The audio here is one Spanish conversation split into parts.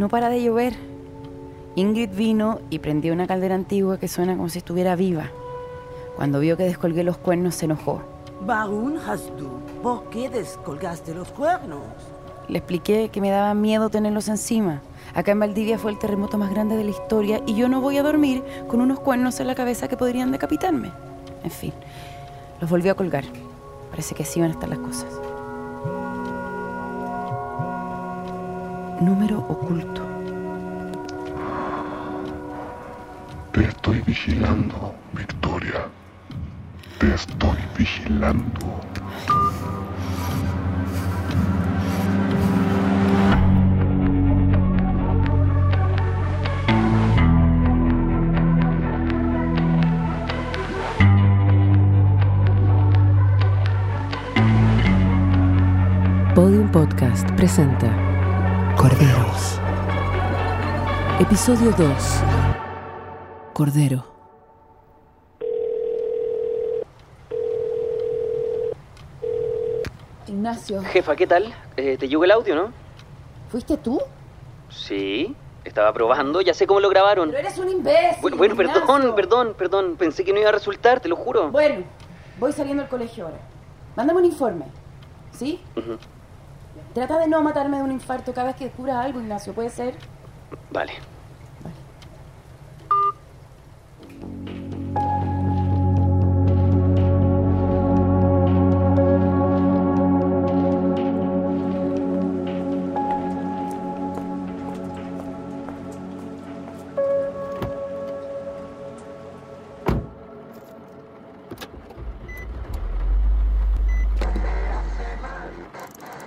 No para de llover. Ingrid vino y prendió una caldera antigua que suena como si estuviera viva. Cuando vio que descolgué los cuernos se enojó. Warum hast du? ¿Por qué descolgaste los cuernos? Le expliqué que me daba miedo tenerlos encima. Acá en Valdivia fue el terremoto más grande de la historia y yo no voy a dormir con unos cuernos en la cabeza que podrían decapitarme. En fin, los volvió a colgar. Parece que así van a estar las cosas. Número oculto. Te estoy vigilando, Victoria. Te estoy vigilando. Podium Podcast presenta Corderos. Episodio 2. Cordero. Ignacio, Jefa, ¿qué tal? Eh, ¿Te llegó el audio, no? ¿fuiste tú? Sí, estaba probando, ya sé cómo lo grabaron. eres un imbécil. Bueno, bueno, perdón, perdón, perdón. Pensé que no iba a resultar, te lo juro. Bueno, voy saliendo del colegio ahora. Mándame un informe. ¿Sí? Trata de no matarme de un infarto cada vez que descubras algo, Ignacio. ¿Puede ser? Vale.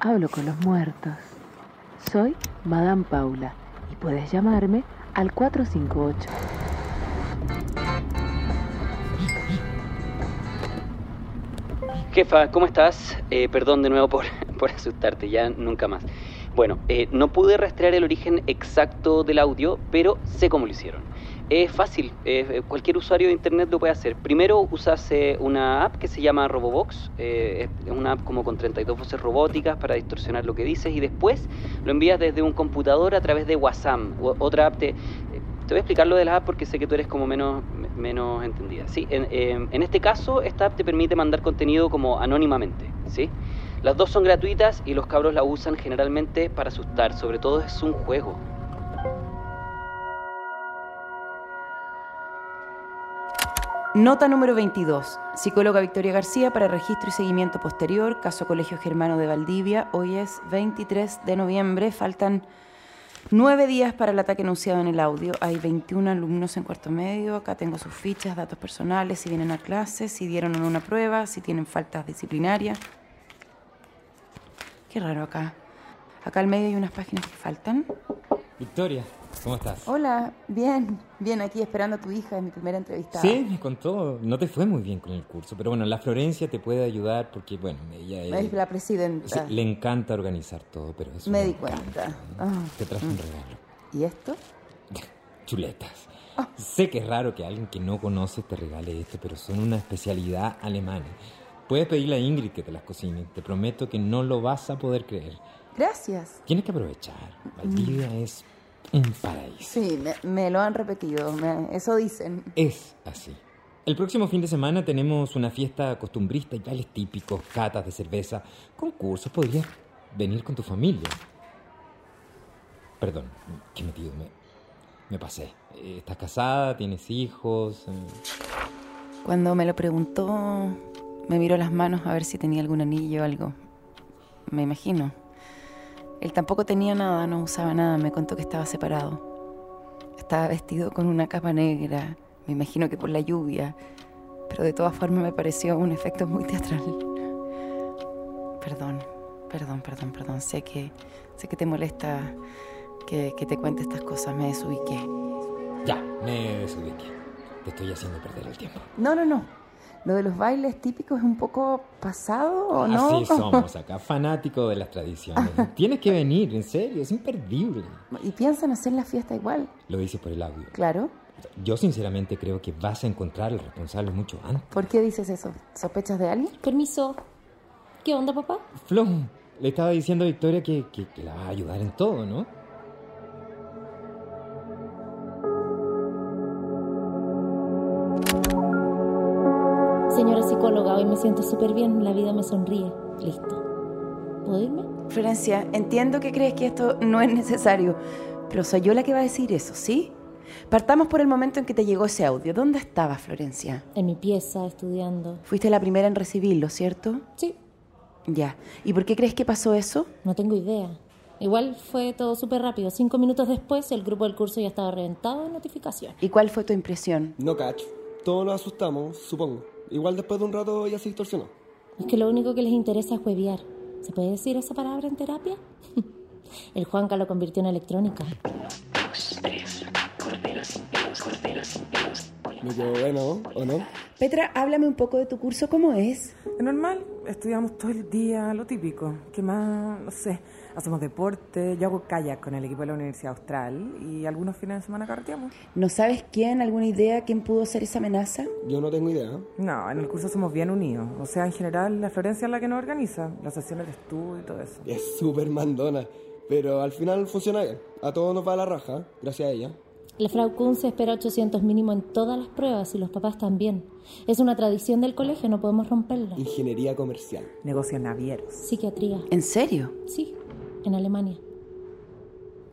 Hablo con los muertos. Soy Madame Paula y puedes llamarme al 458. Jefa, ¿cómo estás? Eh, perdón de nuevo por, por asustarte, ya nunca más. Bueno, eh, no pude rastrear el origen exacto del audio, pero sé cómo lo hicieron. Es fácil, eh, cualquier usuario de internet lo puede hacer. Primero usas una app que se llama Robobox, eh, es una app como con 32 voces robóticas para distorsionar lo que dices y después lo envías desde un computador a través de WhatsApp, otra app eh, Te voy a explicar lo de la app porque sé que tú eres como menos, me- menos entendida. Sí, en, eh, en este caso, esta app te permite mandar contenido como anónimamente, ¿sí? Las dos son gratuitas y los cabros la usan generalmente para asustar, sobre todo es un juego. Nota número 22. Psicóloga Victoria García para registro y seguimiento posterior. Caso Colegio Germano de Valdivia. Hoy es 23 de noviembre. Faltan nueve días para el ataque anunciado en el audio. Hay 21 alumnos en cuarto medio. Acá tengo sus fichas, datos personales, si vienen a clase, si dieron una prueba, si tienen faltas disciplinarias. Qué raro acá. Acá al medio hay unas páginas que faltan. Victoria, ¿cómo estás? Hola, bien, bien, aquí esperando a tu hija, es mi primera entrevista. Sí, me contó. No te fue muy bien con el curso, pero bueno, la Florencia te puede ayudar porque, bueno, ella Es la presidenta. sí, le encanta organizar todo, pero eso Me di importa. cuenta. Ah. Te traje un regalo. ¿Y esto? Chuletas. Sé que es raro que alguien que no conoces te regale esto, pero son una especialidad alemana. Puedes pedirle a Ingrid que te las cocine. Te prometo que no lo vas a poder creer. Gracias. Tienes que aprovechar. Valdivia es un paraíso. Sí, me, me lo han repetido, me- eso dicen. Es así. El próximo fin de semana tenemos una fiesta costumbrista y bailes típicos, catas de cerveza, concursos. Podrías venir con tu familia. Perdón, qué metido, me, me pasé. Eh, ¿Estás casada? ¿Tienes hijos? Eh, Cuando me lo preguntó, me miró las manos a ver si tenía algún anillo o algo. Me imagino. Él tampoco tenía nada, no usaba nada, me contó que estaba separado. Estaba vestido con una capa negra, me imagino que por la lluvia, pero de todas formas me pareció un efecto muy teatral. Perdón, perdón, perdón, perdón. Sé que, sé que te molesta que, que te cuente estas cosas, me desubiqué. Ya, me desubiqué. Te estoy haciendo perder el tiempo. No, no, no. Lo de los bailes típicos es un poco pasado, ¿o no? Así somos acá, fanáticos de las tradiciones. Tienes que venir, en serio, es imperdible. Y piensan hacer la fiesta igual, Lo dices por el audio. claro. Yo sinceramente creo que vas a encontrar al responsable mucho antes. ¿Por qué dices eso? ¿Sospechas de alguien? Permiso. ¿Qué onda, papá? Flo, le estaba diciendo a Victoria que, que- que la va a ayudar en todo, ¿no? Psicóloga. Hoy me siento súper bien. La vida me sonríe. Listo. ¿Puedo irme? Florencia, entiendo que crees que esto no es necesario, pero soy yo la que va a decir eso, ¿sí? Partamos por el momento en que te llegó ese audio. ¿Dónde estabas, Florencia? En mi pieza, estudiando. Fuiste la primera en recibirlo, ¿cierto? Sí, Ya. ¿Y por qué crees que pasó eso? no tengo idea. Igual fue todo súper rápido. Cinco minutos después, el grupo del curso ya estaba reventado de notificaciones. ¿Y cuál fue tu impresión? No cacho. Todos nos asustamos, supongo. Igual después de un rato ya se distorsionó. Es que lo único que les interesa es huevear. ¿Se puede decir esa palabra en terapia? El Juanca lo convirtió en electrónica. Me quedó bueno, ¿o no? Petra, háblame un poco de tu curso, ¿cómo es? Es normal, estudiamos todo el día, lo típico. ¿Qué más? No sé. Hacemos deporte, yo hago kayak con el equipo de la Universidad Austral y algunos fines de semana carreteamos. ¿No sabes quién, alguna idea, quién pudo ser esa amenaza? Yo no tengo idea. No, en el curso somos bien unidos. O sea, en general, la Florencia es la que nos organiza, las sesiones de estudio y todo eso. Es súper mandona. Pero al final funciona bien. A todos nos va a la raja, gracias a ella. La Frau Kunze espera 800 mínimo en todas las pruebas y los papás también. Es una tradición del colegio, no podemos romperla. Ingeniería comercial. Negocios navieros. Psiquiatría. ¿En serio? Sí, en Alemania.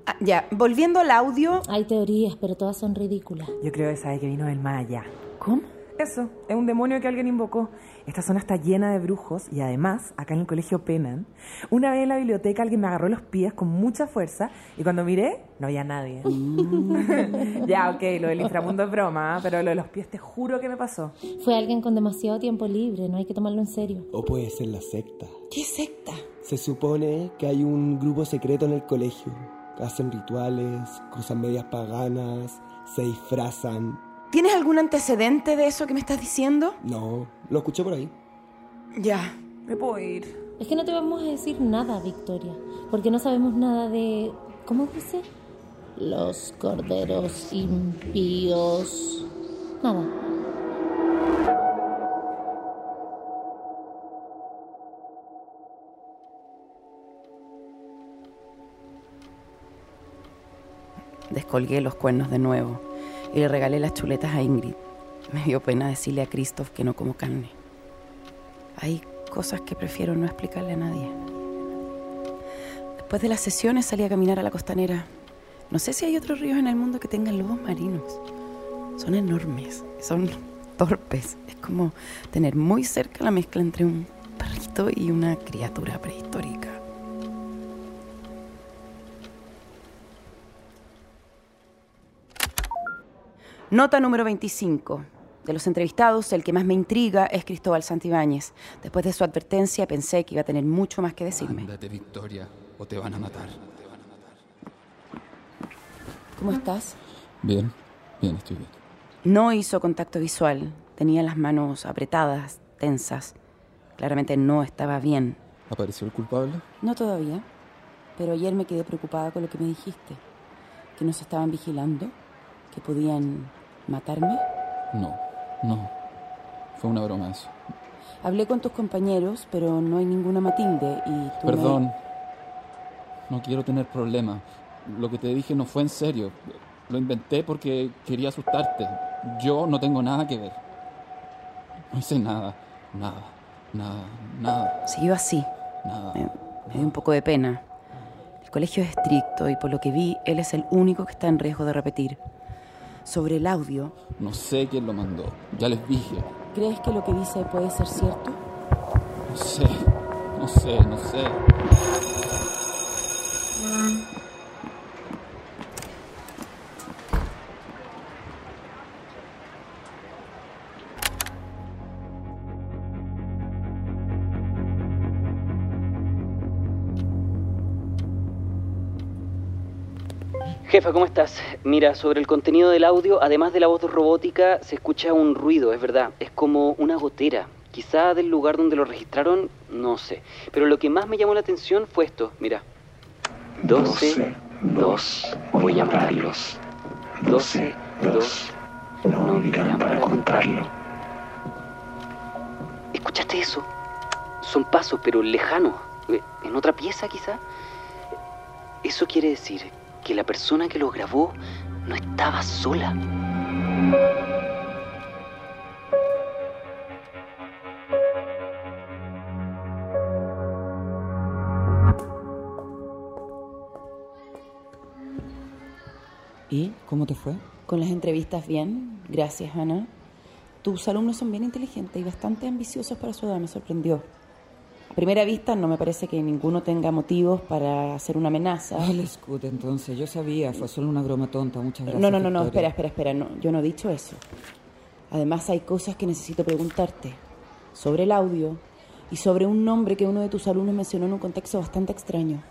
Ah, ya, volviendo al audio. Hay teorías, pero todas son ridículas. Yo creo que sabe que vino del más allá. ¿Cómo? Eso, es un demonio que alguien invocó. Esta zona está llena de brujos y además, acá en el colegio penan. Una vez en la biblioteca alguien me agarró los pies con mucha fuerza y cuando miré, no había nadie. ya, ok, lo del inframundo es broma, ¿ah? pero lo de los pies te juro que me pasó. Fue alguien con demasiado tiempo libre, no hay que tomarlo en serio. O puede ser la secta. ¿Qué secta? Se supone que hay un grupo secreto en el colegio. Hacen rituales, cruzan medias paganas, se disfrazan. ¿Tienes algún antecedente de eso que me estás diciendo? No, lo escuché por ahí. Ya. Me puedo ir. Es que no te vamos a decir nada, Victoria, porque no sabemos nada de... ¿Cómo dice? Los corderos impíos. Nada. Descolgué los cuernos de nuevo y le regalé las chuletas a Ingrid. Me dio pena decirle a Christoph que no como carne. Hay cosas que prefiero no explicarle a nadie. Después de las sesiones salí a caminar a la costanera. No sé si hay otros ríos en el mundo que tengan lobos marinos. Son enormes, son torpes. Es como tener muy cerca la mezcla entre un perrito y una criatura prehistórica. Nota número 25. De los entrevistados, el que más me intriga es Cristóbal Santibáñez. Después de su advertencia, pensé que iba a tener mucho más que decirme. Ándate, Victoria, o te van a matar. ¿Cómo estás? Bien, bien, estoy bien. No hizo contacto visual. Tenía las manos apretadas, tensas. Claramente no estaba bien. ¿Apareció el culpable? No todavía. Pero ayer me quedé preocupada con lo que me dijiste. Que nos estaban vigilando. Que podían matarme. No, no. Fue una broma eso. Hablé con tus compañeros, pero no hay ninguna Matilde y tú me- Perdón. No quiero tener problemas. Lo que te dije no fue en serio. Lo inventé porque quería asustarte. Yo no tengo nada que ver. No hice nada. Nada. Nada. Nada. Siguió así. Nada. Me, me dio un poco de pena. El colegio es estricto y por lo que vi, él es el único que está en riesgo de repetir. Sobre el audio, No sé quién lo mandó. Ya les dije. ¿crees que lo que dice puede ser cierto? No sé. No sé, no sé. Jefa, ¿cómo estás? Mira, sobre el contenido del audio, además de la voz robótica, se escucha un ruido, es verdad. Es como una gotera. Quizá del lugar donde lo registraron, no sé. Pero lo que más me llamó la atención fue esto, mira. 12, 2, voy a matarlos. 12, 2, no vivirán para contarlo. ¿Escuchaste eso? Son pasos, pero lejanos. Eh, ¿En otra pieza, quizá? Eso quiere decir que la persona que los grabó no estaba sola. ¿Y cómo te fue? Con las entrevistas bien, gracias Ana. Tus alumnos son bien inteligentes y bastante ambiciosos para su edad, me sorprendió. A primera vista no me parece que ninguno tenga motivos para hacer una amenaza. Ay, escute, entonces, yo sabía, fue solo una broma tonta, muchas gracias. No, no, no, no, espera, espera, espera, no, yo no he dicho eso. Además hay cosas que necesito preguntarte sobre el audio y sobre un nombre que uno de tus alumnos mencionó en un contexto bastante extraño.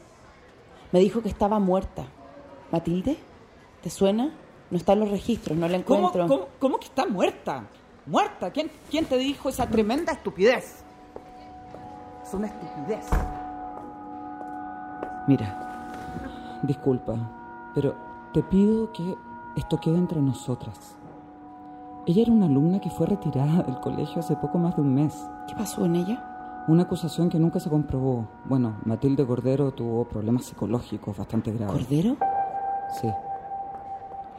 Me dijo que estaba muerta. ¿Matilde? ¿Te suena? No está en los registros, no la ¿Cómo, encuentro. cómo, cómo que está muerta? ¿Muerta? ¿Quién, ¿Quién te dijo esa tremenda estupidez? Es una estupidez. Mira, disculpa, pero te pido que esto quede entre nosotras. Ella era una alumna que fue retirada del colegio hace poco más de un mes. ¿Qué pasó en ella? Una acusación que nunca se comprobó. Bueno, Matilde Cordero tuvo problemas psicológicos bastante graves. ¿Cordero? Sí.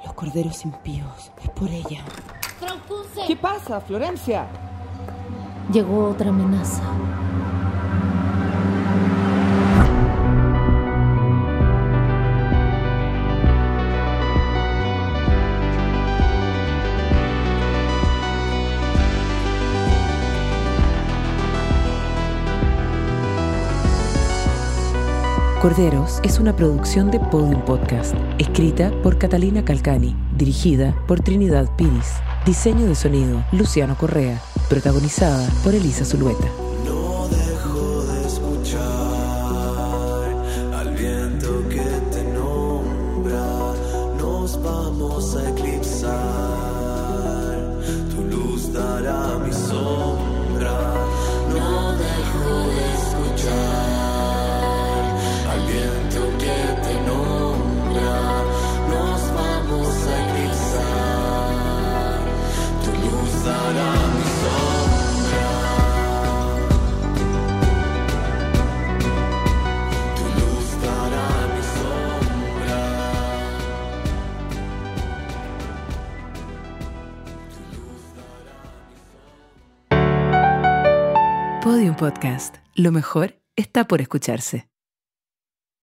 Los corderos impíos. Es por ella. ¿Qué pasa, Florencia? Llegó otra amenaza. Corderos es una producción de Podium Podcast, escrita por Catalina Calcani, dirigida por Trinidad Piris, diseño de sonido Luciano Correa, protagonizada por Elisa Zulueta. Podcast. Lo mejor está por escucharse.